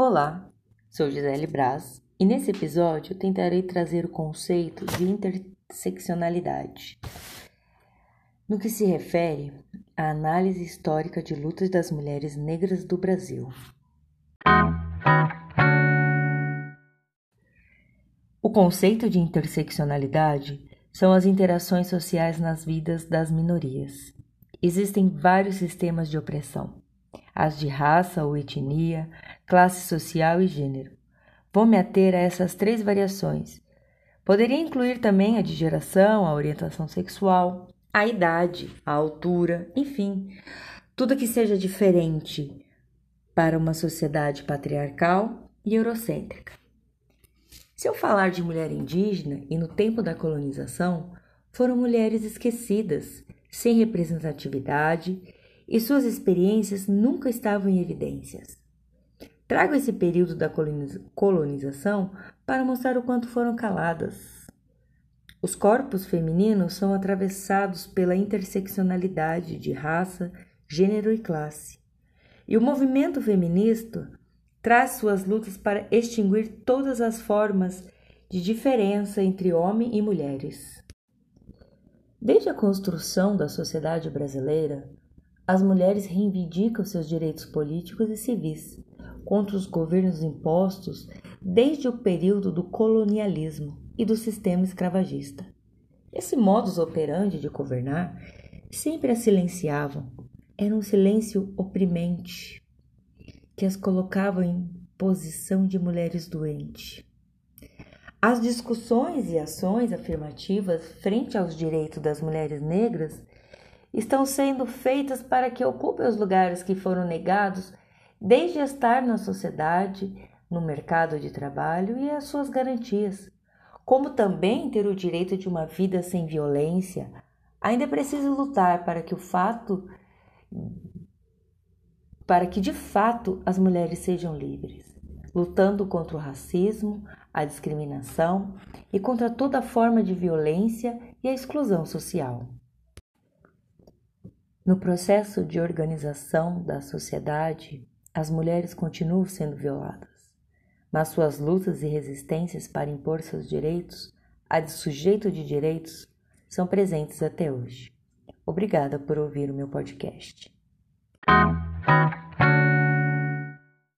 Olá, sou Gisele Braz e nesse episódio tentarei trazer o conceito de interseccionalidade, no que se refere à análise histórica de lutas das mulheres negras do Brasil. O conceito de interseccionalidade são as interações sociais nas vidas das minorias. Existem vários sistemas de opressão, as de raça ou etnia, classe social e gênero. Vou me ater a essas três variações. Poderia incluir também a de geração, a orientação sexual, a idade, a altura, enfim, tudo que seja diferente para uma sociedade patriarcal e eurocêntrica. Se eu falar de mulher indígena e no tempo da colonização, foram mulheres esquecidas, sem representatividade e suas experiências nunca estavam em evidências. Trago esse período da colonização para mostrar o quanto foram caladas. Os corpos femininos são atravessados pela interseccionalidade de raça, gênero e classe. E o movimento feminista traz suas lutas para extinguir todas as formas de diferença entre homem e mulheres. Desde a construção da sociedade brasileira, as mulheres reivindicam seus direitos políticos e civis contra os governos impostos desde o período do colonialismo e do sistema escravagista. Esse modus operandi de governar sempre as silenciavam. Era um silêncio oprimente, que as colocavam em posição de mulheres doentes. As discussões e ações afirmativas frente aos direitos das mulheres negras estão sendo feitas para que ocupem os lugares que foram negados desde estar na sociedade, no mercado de trabalho e as suas garantias, como também ter o direito de uma vida sem violência. Ainda é preciso lutar para que o fato para que de fato as mulheres sejam livres, lutando contra o racismo, a discriminação e contra toda forma de violência e a exclusão social. No processo de organização da sociedade, as mulheres continuam sendo violadas, mas suas lutas e resistências para impor seus direitos, a de sujeito de direitos, são presentes até hoje. Obrigada por ouvir o meu podcast.